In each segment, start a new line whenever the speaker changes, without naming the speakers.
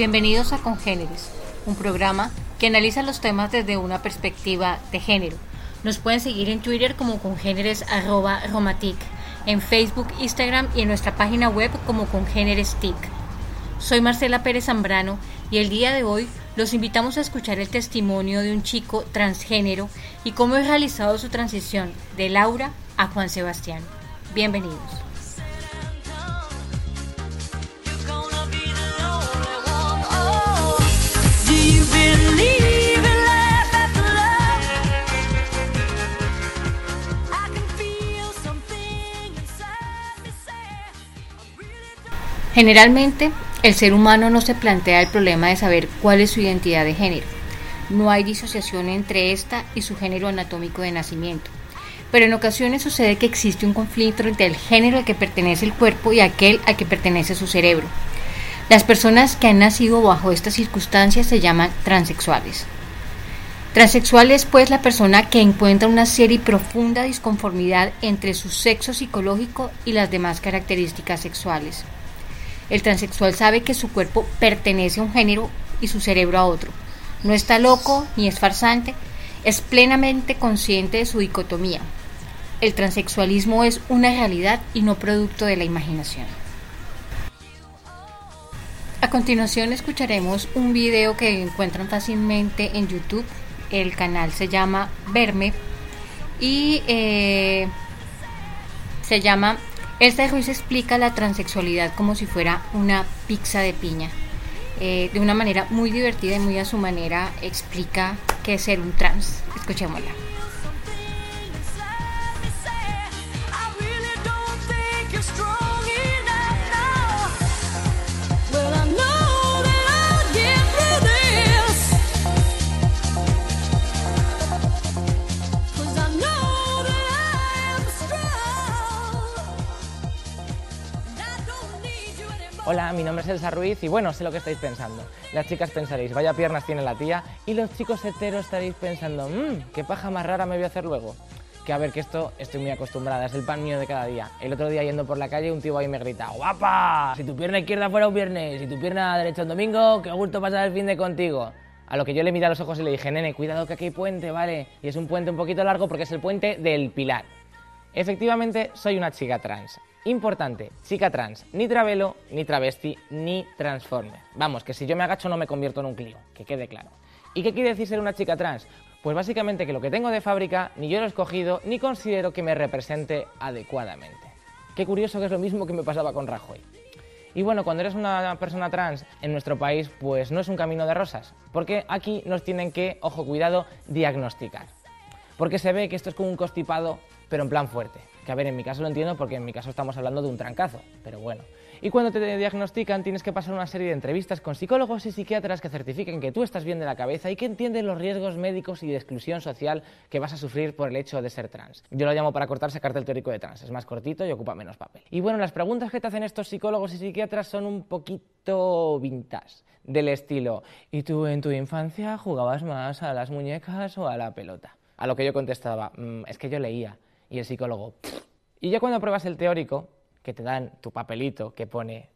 Bienvenidos a Congéneres, un programa que analiza los temas desde una perspectiva de género. Nos pueden seguir en Twitter como congéneres.romatic, en Facebook, Instagram y en nuestra página web como congéneres.tic. Soy Marcela Pérez Zambrano y el día de hoy los invitamos a escuchar el testimonio de un chico transgénero y cómo ha realizado su transición de Laura a Juan Sebastián. Bienvenidos. Generalmente, el ser humano no se plantea el problema de saber cuál es su identidad de género. No hay disociación entre esta y su género anatómico de nacimiento. Pero en ocasiones sucede que existe un conflicto entre el género al que pertenece el cuerpo y aquel al que pertenece su cerebro. Las personas que han nacido bajo estas circunstancias se llaman transexuales. Transexual es pues la persona que encuentra una seria y profunda disconformidad entre su sexo psicológico y las demás características sexuales. El transexual sabe que su cuerpo pertenece a un género y su cerebro a otro. No está loco ni es farsante, es plenamente consciente de su dicotomía. El transexualismo es una realidad y no producto de la imaginación. A continuación escucharemos un video que encuentran fácilmente en YouTube. El canal se llama Verme y eh, se llama esta Ruiz explica la transexualidad como si fuera una pizza de piña. Eh, de una manera muy divertida y muy a su manera explica qué es ser un trans. Escuchémosla.
Mi nombre es Elsa Ruiz y bueno, sé lo que estáis pensando. Las chicas pensaréis, vaya piernas tiene la tía, y los chicos heteros estaréis pensando, mmm, qué paja más rara me voy a hacer luego. Que a ver, que esto estoy muy acostumbrada, es el pan mío de cada día. El otro día yendo por la calle, un tío ahí me grita, ¡guapa! Si tu pierna izquierda fuera un viernes, si tu pierna derecha un domingo, qué gusto pasar el fin de contigo. A lo que yo le miré a los ojos y le dije, nene, cuidado que aquí hay puente, ¿vale? Y es un puente un poquito largo porque es el puente del Pilar. Efectivamente, soy una chica trans. Importante, chica trans, ni travelo, ni travesti, ni transformer. Vamos, que si yo me agacho no me convierto en un Clio, que quede claro. ¿Y qué quiere decir ser una chica trans? Pues básicamente que lo que tengo de fábrica ni yo lo he escogido ni considero que me represente adecuadamente. Qué curioso que es lo mismo que me pasaba con Rajoy. Y bueno, cuando eres una persona trans en nuestro país, pues no es un camino de rosas, porque aquí nos tienen que, ojo cuidado, diagnosticar. Porque se ve que esto es como un constipado, pero en plan fuerte. Que a ver, en mi caso lo entiendo porque en mi caso estamos hablando de un trancazo, pero bueno. Y cuando te diagnostican tienes que pasar una serie de entrevistas con psicólogos y psiquiatras que certifiquen que tú estás bien de la cabeza y que entienden los riesgos médicos y de exclusión social que vas a sufrir por el hecho de ser trans. Yo lo llamo para cortar sacarte el teórico de trans, es más cortito y ocupa menos papel. Y bueno, las preguntas que te hacen estos psicólogos y psiquiatras son un poquito vintage, del estilo, ¿y tú en tu infancia jugabas más a las muñecas o a la pelota? A lo que yo contestaba, mm, es que yo leía. Y el psicólogo, y ya cuando pruebas el teórico, que te dan tu papelito que pone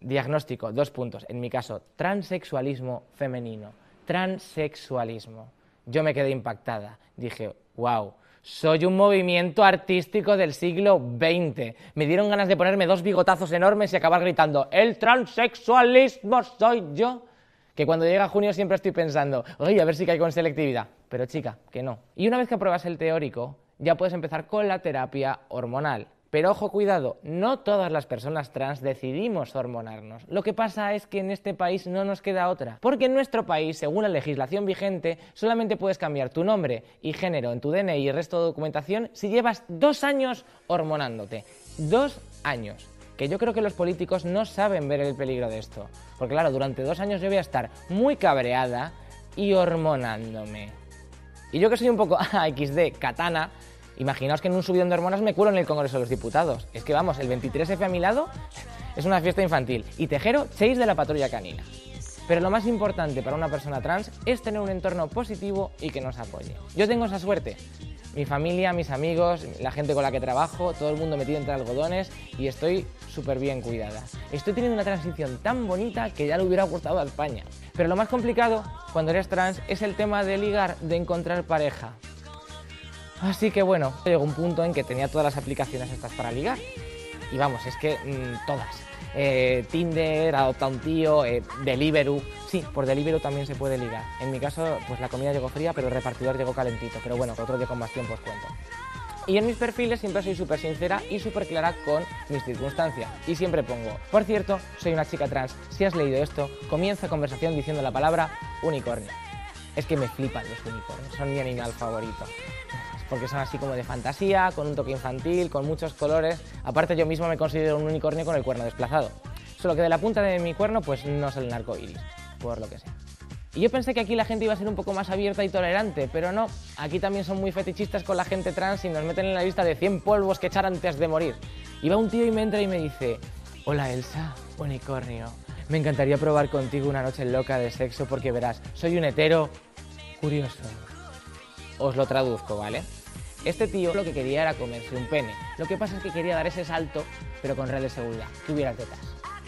diagnóstico, dos puntos, en mi caso, transexualismo femenino, transexualismo. Yo me quedé impactada. Dije, wow, soy un movimiento artístico del siglo XX. Me dieron ganas de ponerme dos bigotazos enormes y acabar gritando, el transexualismo soy yo. Que cuando llega junio siempre estoy pensando, oye, a ver si caigo en selectividad. Pero chica, que no. Y una vez que apruebas el teórico, ya puedes empezar con la terapia hormonal. Pero ojo, cuidado, no todas las personas trans decidimos hormonarnos. Lo que pasa es que en este país no nos queda otra. Porque en nuestro país, según la legislación vigente, solamente puedes cambiar tu nombre y género en tu DNI y el resto de documentación si llevas dos años hormonándote. Dos años. Que yo creo que los políticos no saben ver el peligro de esto. Porque claro, durante dos años yo voy a estar muy cabreada y hormonándome. Y yo que soy un poco XD, katana, Imaginaos que en un subidón de hormonas me cuelo en el Congreso de los Diputados. Es que vamos, el 23F a mi lado es una fiesta infantil. Y Tejero, Chase de la patrulla canina. Pero lo más importante para una persona trans es tener un entorno positivo y que nos apoye. Yo tengo esa suerte. Mi familia, mis amigos, la gente con la que trabajo, todo el mundo metido entre algodones y estoy súper bien cuidada. Estoy teniendo una transición tan bonita que ya le hubiera gustado a España. Pero lo más complicado cuando eres trans es el tema de ligar, de encontrar pareja. Así que bueno, llegó un punto en que tenía todas las aplicaciones estas para ligar. Y vamos, es que mm, todas. Eh, Tinder, Adopta un tío, eh, Deliveroo. Sí, por Deliveroo también se puede ligar. En mi caso, pues la comida llegó fría, pero el repartidor llegó calentito. Pero bueno, otro día con más tiempo os cuento. Y en mis perfiles siempre soy súper sincera y súper clara con mis circunstancias. Y siempre pongo, por cierto, soy una chica trans. Si has leído esto, comienza conversación diciendo la palabra unicornio. Es que me flipan los unicornios, son mi animal favorito porque son así como de fantasía, con un toque infantil, con muchos colores. Aparte yo mismo me considero un unicornio con el cuerno desplazado. Solo que de la punta de mi cuerno pues no sale un arco iris, por lo que sea. Y yo pensé que aquí la gente iba a ser un poco más abierta y tolerante, pero no. Aquí también son muy fetichistas con la gente trans y nos meten en la lista de 100 polvos que echar antes de morir. Y va un tío y me entra y me dice, hola Elsa, unicornio. Me encantaría probar contigo una noche loca de sexo porque verás, soy un hetero curioso. Os lo traduzco, ¿vale? Este tío lo que quería era comerse un pene. Lo que pasa es que quería dar ese salto, pero con red de seguridad, que hubiera tetas.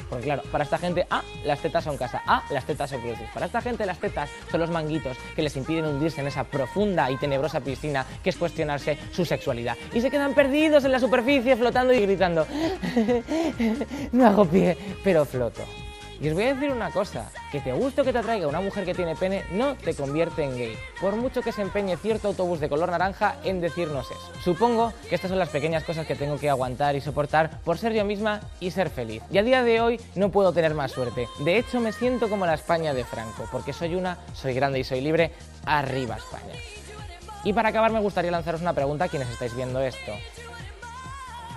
Porque claro, para esta gente, ah, las tetas son casa, ah, las tetas son cruces. Para esta gente las tetas son los manguitos que les impiden hundirse en esa profunda y tenebrosa piscina que es cuestionarse su sexualidad. Y se quedan perdidos en la superficie flotando y gritando, no hago pie, pero floto. Y os voy a decir una cosa, que te guste que te atraiga una mujer que tiene pene no te convierte en gay, por mucho que se empeñe cierto autobús de color naranja en decirnos eso. Supongo que estas son las pequeñas cosas que tengo que aguantar y soportar por ser yo misma y ser feliz. Y a día de hoy no puedo tener más suerte. De hecho me siento como la España de Franco, porque soy una, soy grande y soy libre, arriba España. Y para acabar me gustaría lanzaros una pregunta a quienes estáis viendo esto.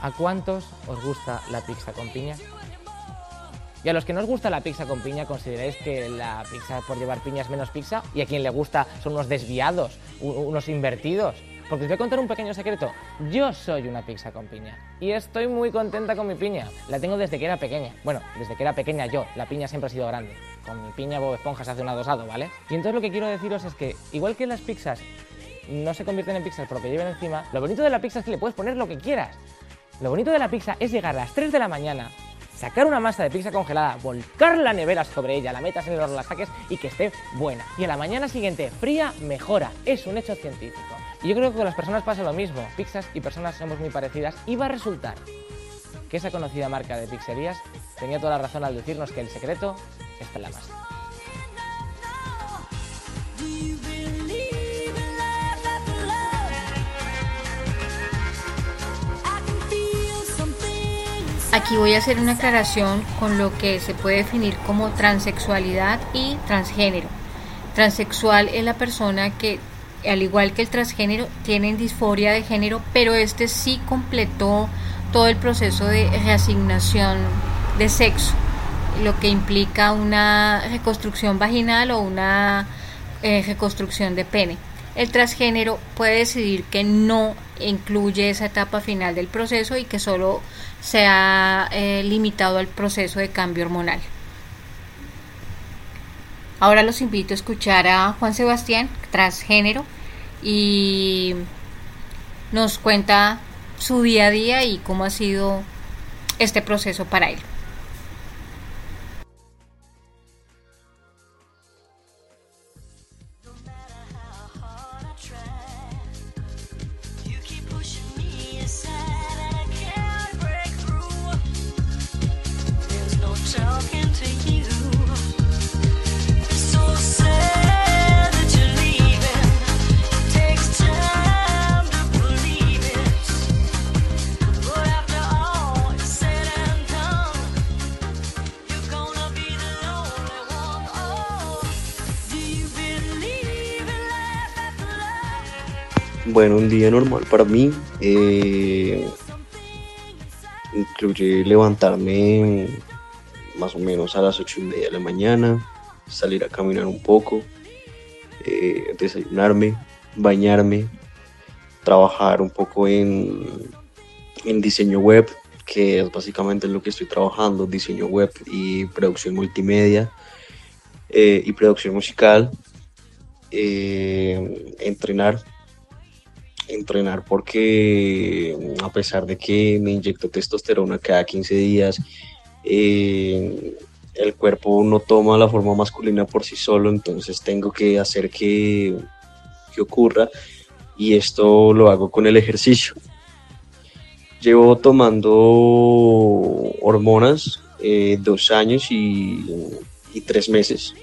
¿A cuántos os gusta la pizza con piña? Y a los que no os gusta la pizza con piña, consideráis que la pizza por llevar piña es menos pizza y a quien le gusta son unos desviados, unos invertidos. Porque os voy a contar un pequeño secreto. Yo soy una pizza con piña. Y estoy muy contenta con mi piña. La tengo desde que era pequeña. Bueno, desde que era pequeña yo. La piña siempre ha sido grande. Con mi piña Bob Esponja se hace un adosado, ¿vale? Y entonces lo que quiero deciros es que, igual que las pizzas no se convierten en pizzas por lo que lleven encima, lo bonito de la pizza es que le puedes poner lo que quieras. Lo bonito de la pizza es llegar a las 3 de la mañana, sacar una masa de pizza congelada, volcar la nevera sobre ella, la metas en el horno, la saques y que esté buena. Y a la mañana siguiente, fría, mejora. Es un hecho científico. Y yo creo que con las personas pasa lo mismo. Pizzas y personas somos muy parecidas y va a resultar que esa conocida marca de pizzerías tenía toda la razón al decirnos que el secreto está en la masa.
Aquí voy a hacer una aclaración con lo que se puede definir como transexualidad y transgénero. Transexual es la persona que, al igual que el transgénero, tiene disforia de género, pero este sí completó todo el proceso de reasignación de sexo, lo que implica una reconstrucción vaginal o una eh, reconstrucción de pene. El transgénero puede decidir que no incluye esa etapa final del proceso y que solo se ha eh, limitado al proceso de cambio hormonal. Ahora los invito a escuchar a Juan Sebastián, transgénero, y nos cuenta su día a día y cómo ha sido este proceso para él.
Bueno, un día normal para mí eh, incluye levantarme más o menos a las ocho y media de la mañana, salir a caminar un poco, eh, desayunarme, bañarme, trabajar un poco en, en diseño web, que es básicamente lo que estoy trabajando, diseño web y producción multimedia eh, y producción musical, entrenar entrenar porque a pesar de que me inyecto testosterona cada 15 días, eh, el cuerpo no toma la forma masculina por sí solo, entonces tengo que hacer que, que ocurra y esto lo hago con el ejercicio. Llevo tomando hormonas eh, dos años y, y, tres meses.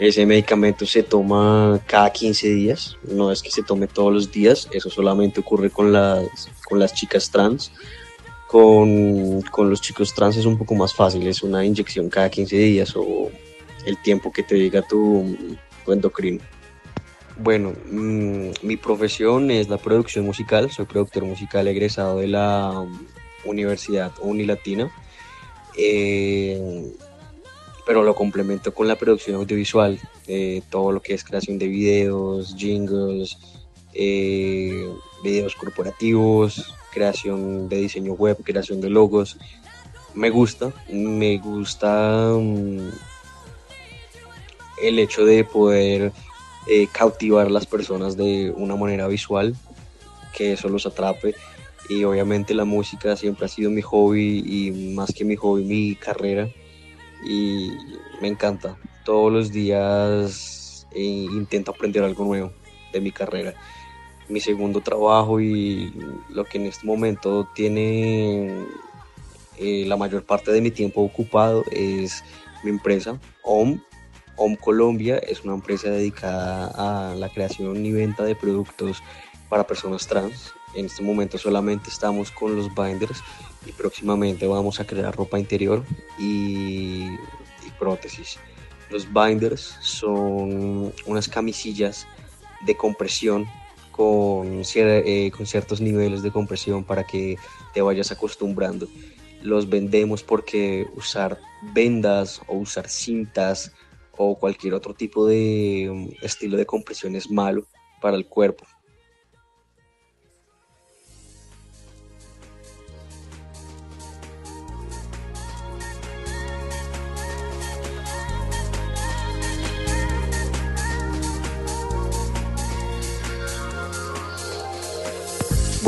Ese medicamento se toma cada 15 días, no es que se tome todos los días, eso solamente ocurre con las, con las chicas trans. Con, con los chicos trans es un poco más fácil, es una inyección cada 15 días o el tiempo que te diga tu, tu endocrino. Bueno, mm, mi profesión es la producción musical, soy productor musical egresado de la Universidad Unilatina, eh, pero lo complemento con la producción audiovisual, eh, todo lo que es creación de videos, jingles, eh, videos corporativos, creación de diseño web, creación de logos. Me gusta, me gusta mm, el hecho de poder eh, cautivar a las personas de una manera visual, que eso los atrape. Y obviamente la música siempre ha sido mi hobby y más que mi hobby, mi carrera. Y me encanta. Todos los días eh, intento aprender algo nuevo de mi carrera. Mi segundo trabajo y lo que en este momento tiene eh, la mayor parte de mi tiempo ocupado es mi empresa, OM, OM Colombia es una empresa dedicada a la creación y venta de productos para personas trans. En este momento solamente estamos con los binders y próximamente vamos a crear ropa interior y, prótesis. Los binders son unas camisillas de compresión con, eh, con ciertos niveles de compresión para que te vayas acostumbrando. Los vendemos porque usar vendas o usar cintas o cualquier otro tipo de um, estilo de compresión es malo para el cuerpo.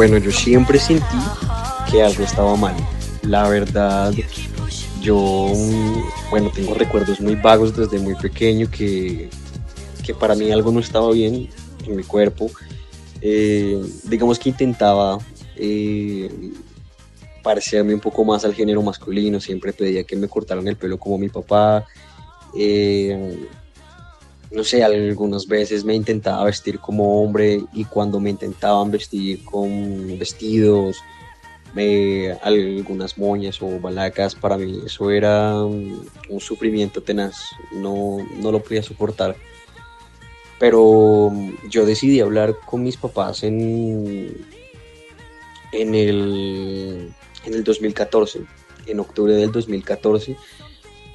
Bueno, yo siempre sentí que algo estaba mal. La verdad, yo, bueno, tengo recuerdos muy vagos desde muy pequeño que, que para mí algo no estaba bien en mi cuerpo. Eh, digamos que intentaba eh, parecerme un poco más al género masculino, siempre pedía que me cortaran el pelo como mi papá. Eh, no sé, algunas veces me intentaba vestir como hombre y cuando me intentaban vestir con vestidos, algunas moñas o balacas, para mí eso era un, sufrimiento tenaz, no, no, lo podía soportar. Pero yo decidí hablar con mis papás en, en, el, en el 2014, en octubre del 2014.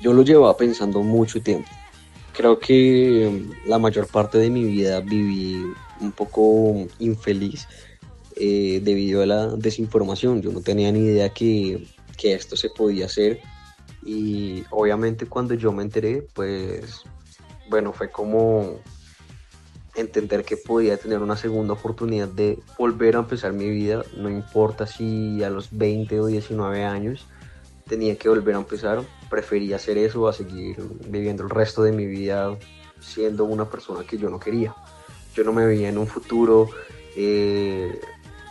Yo lo llevaba pensando mucho tiempo. Creo que la mayor parte de mi vida viví un poco infeliz eh, debido a la desinformación. Yo no tenía ni idea que, que esto se podía hacer. Y obviamente cuando yo me enteré, pues bueno, fue como entender que podía tener una segunda oportunidad de volver a empezar mi vida, no importa si a los 20 o 19 años tenía que volver a empezar, prefería hacer eso a seguir viviendo el resto de mi vida siendo una persona que yo no quería. Yo no me veía en un futuro eh,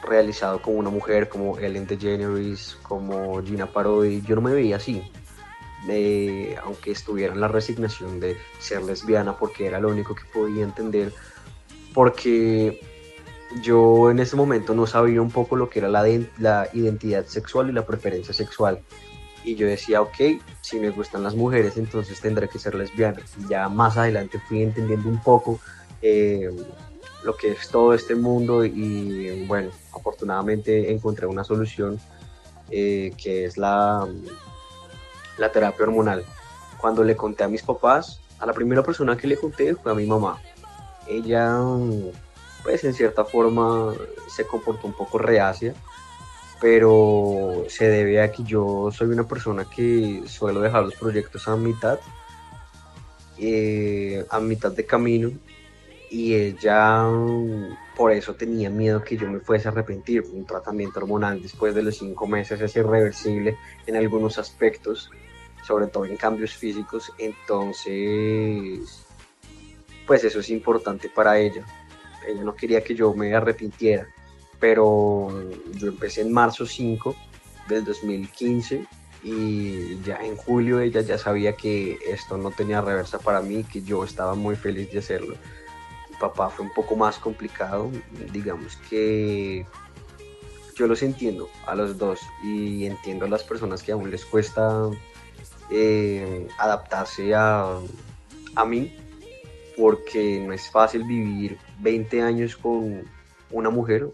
realizado como una mujer, como Ellen DeGeneres, como Gina Parodi, yo no me veía así. aunque estuviera en la resignación de ser lesbiana porque era lo único que podía entender, porque yo en ese momento no sabía un poco lo que era la identidad sexual y la preferencia sexual. Y yo decía, ok, si me gustan las mujeres, entonces tendré que ser lesbiana. Y ya más adelante fui entendiendo un poco eh, lo que es todo este mundo y bueno, afortunadamente encontré una solución eh, que es la, la terapia hormonal. Cuando le conté a mis papás, a la primera persona que le conté fue a mi mamá. Ella, pues en cierta forma, se comportó un poco reacia, pero se debe a que yo soy una persona que suelo dejar los proyectos a mitad, eh, a mitad de camino, y ella por eso tenía miedo que yo me fuese a arrepentir. Un tratamiento hormonal después de los cinco meses es irreversible en algunos aspectos, sobre todo en cambios físicos, entonces pues eso es importante para ella. Ella no quería que yo me arrepintiera, pero yo empecé en marzo 5 del 2015 y ya en julio ella ya sabía que esto no tenía reversa para mí, que yo estaba muy feliz de hacerlo. Papá fue un poco más complicado, digamos que yo los entiendo a los dos y entiendo a las personas que aún les cuesta eh, adaptarse a, a mí porque no es fácil vivir 20 años con una mujer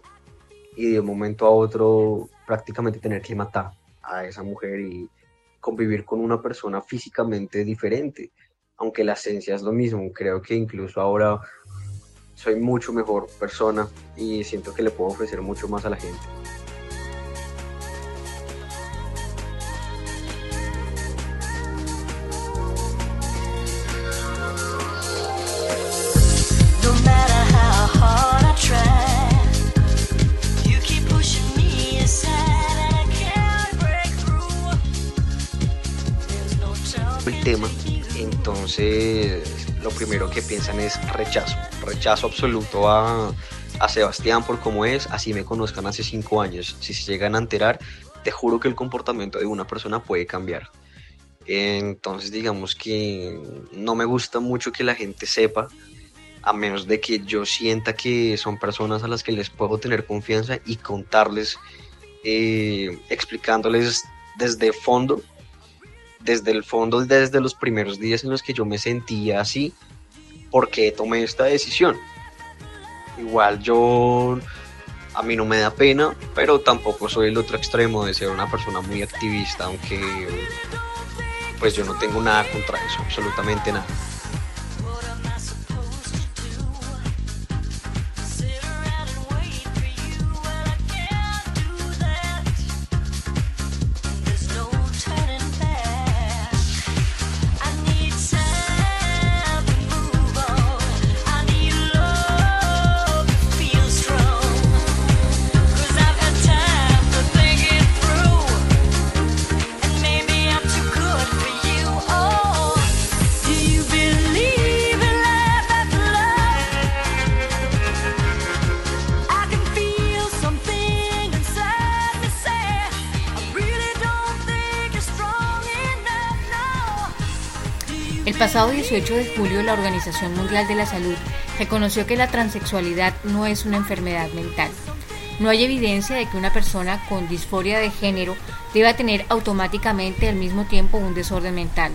y de un momento a otro prácticamente tener que matar a esa mujer y convivir con una persona físicamente diferente, aunque la esencia es lo mismo. Creo que incluso ahora soy mucho mejor persona y siento que le puedo ofrecer mucho más a la gente. Tema, entonces lo primero que piensan es rechazo, rechazo absoluto a, a Sebastián por cómo es, así me conozcan hace cinco años, si se llegan a enterar, te juro que el comportamiento de una persona puede cambiar. Entonces digamos que no me gusta mucho que la gente sepa, a menos de que yo sienta que son personas a las que les puedo tener confianza y contarles, eh, explicándoles desde fondo desde el fondo, desde los primeros días en los que yo me sentía así, porque tomé esta decisión. Igual yo, a mí no me da pena, pero tampoco soy el otro extremo de ser una persona muy activista, aunque pues yo no tengo nada contra eso, absolutamente nada.
Pasado 18 de julio la Organización Mundial de la Salud reconoció que la transexualidad no es una enfermedad mental. No hay evidencia de que una persona con disforia de género deba tener automáticamente al mismo tiempo un desorden mental.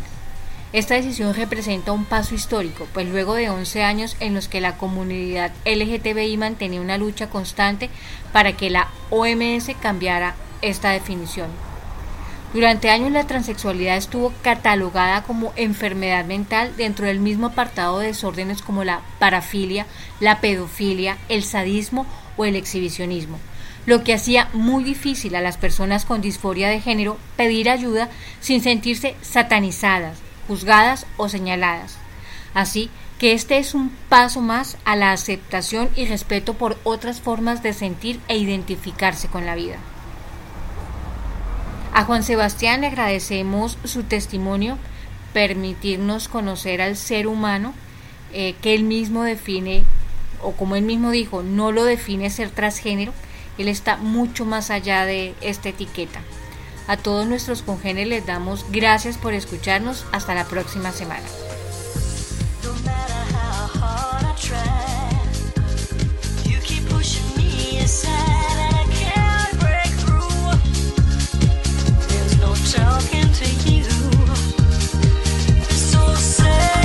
Esta decisión representa un paso histórico, pues luego de 11 años en los que la comunidad LGTBI mantenía una lucha constante para que la OMS cambiara esta definición. Durante años la transexualidad estuvo catalogada como enfermedad mental dentro del mismo apartado de desórdenes como la parafilia, la pedofilia, el sadismo o el exhibicionismo, lo que hacía muy difícil a las personas con disforia de género pedir ayuda sin sentirse satanizadas, juzgadas o señaladas. Así que este es un paso más a la aceptación y respeto por otras formas de sentir e identificarse con la vida. A Juan Sebastián le agradecemos su testimonio, permitirnos conocer al ser humano eh, que él mismo define, o como él mismo dijo, no lo define ser transgénero, él está mucho más allá de esta etiqueta. A todos nuestros congéneres les damos gracias por escucharnos. Hasta la próxima semana. Talking to you. So sad.